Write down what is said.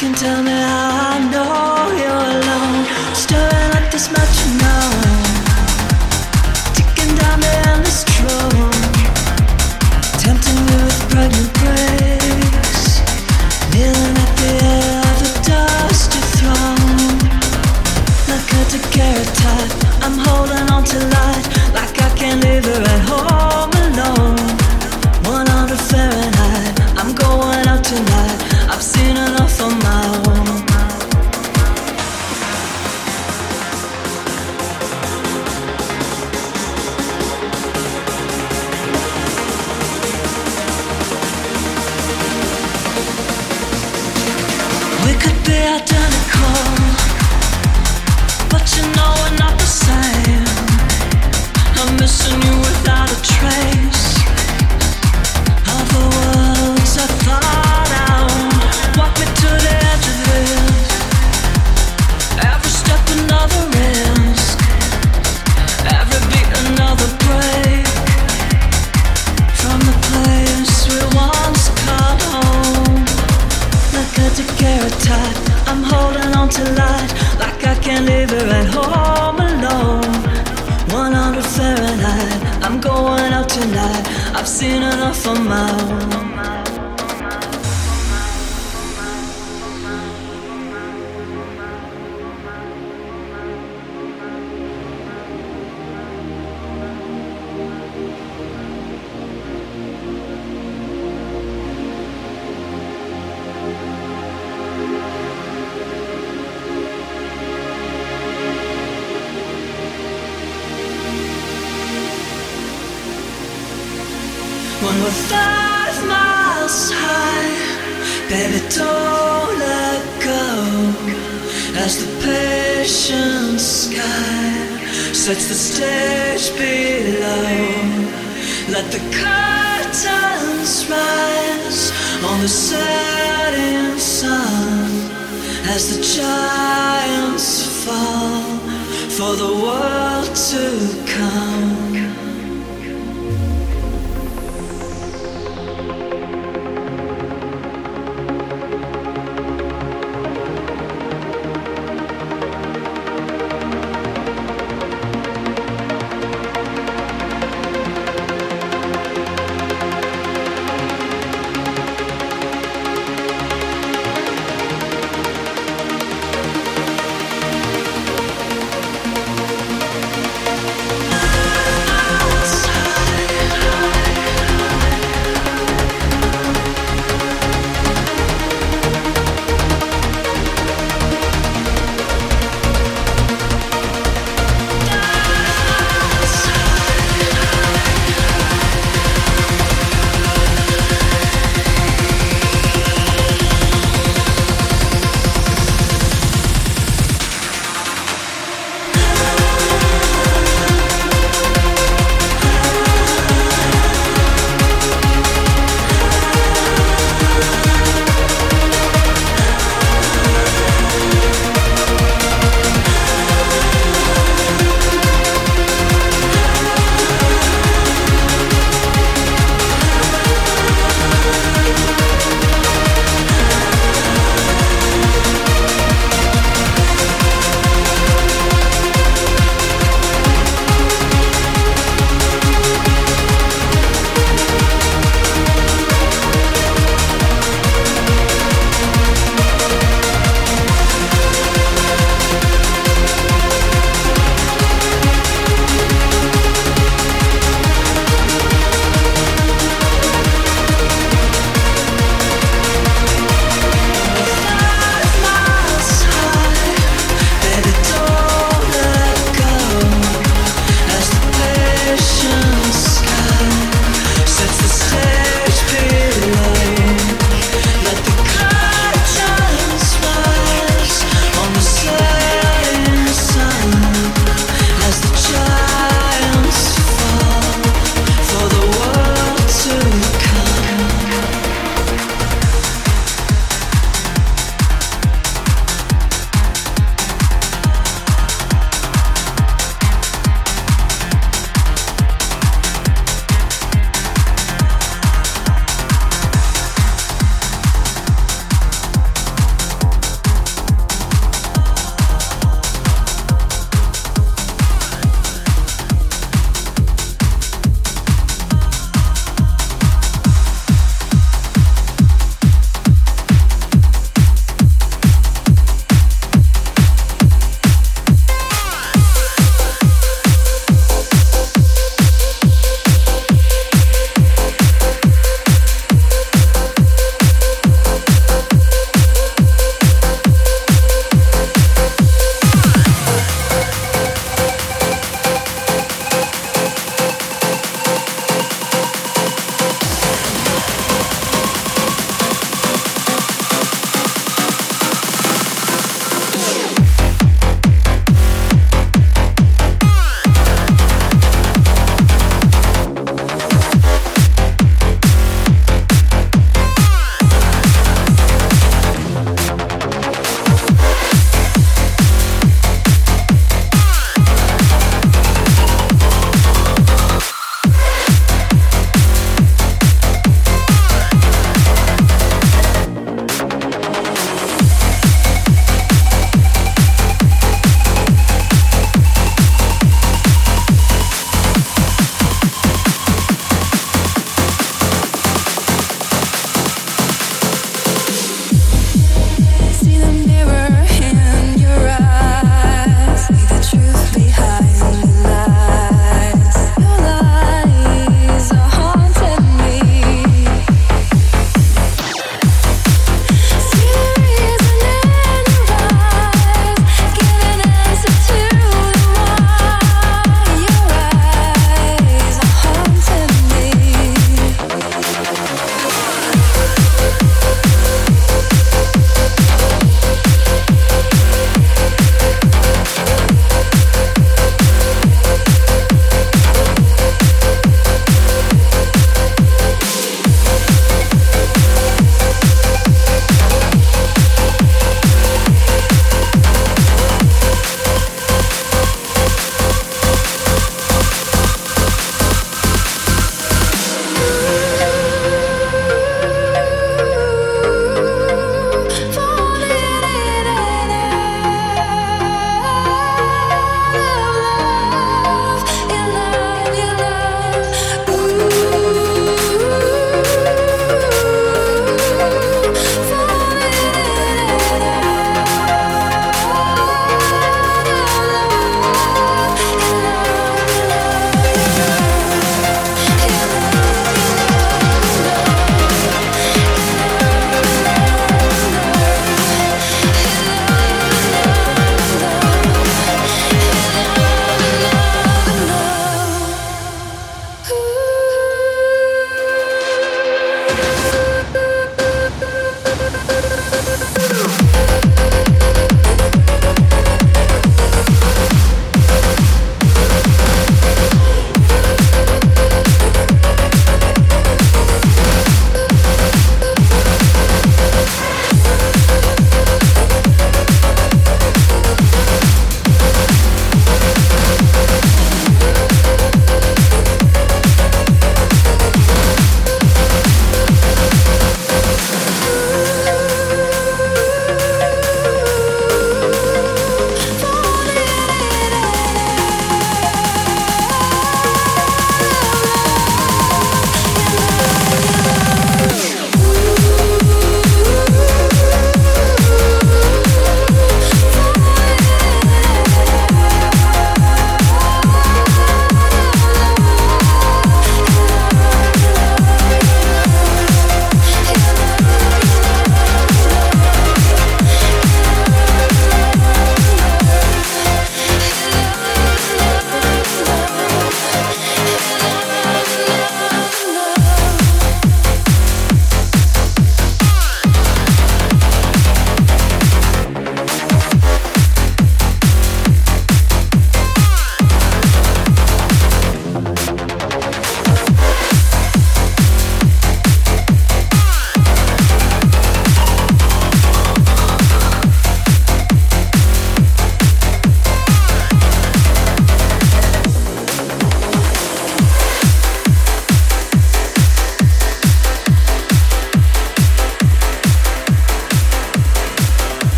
can tell me how my.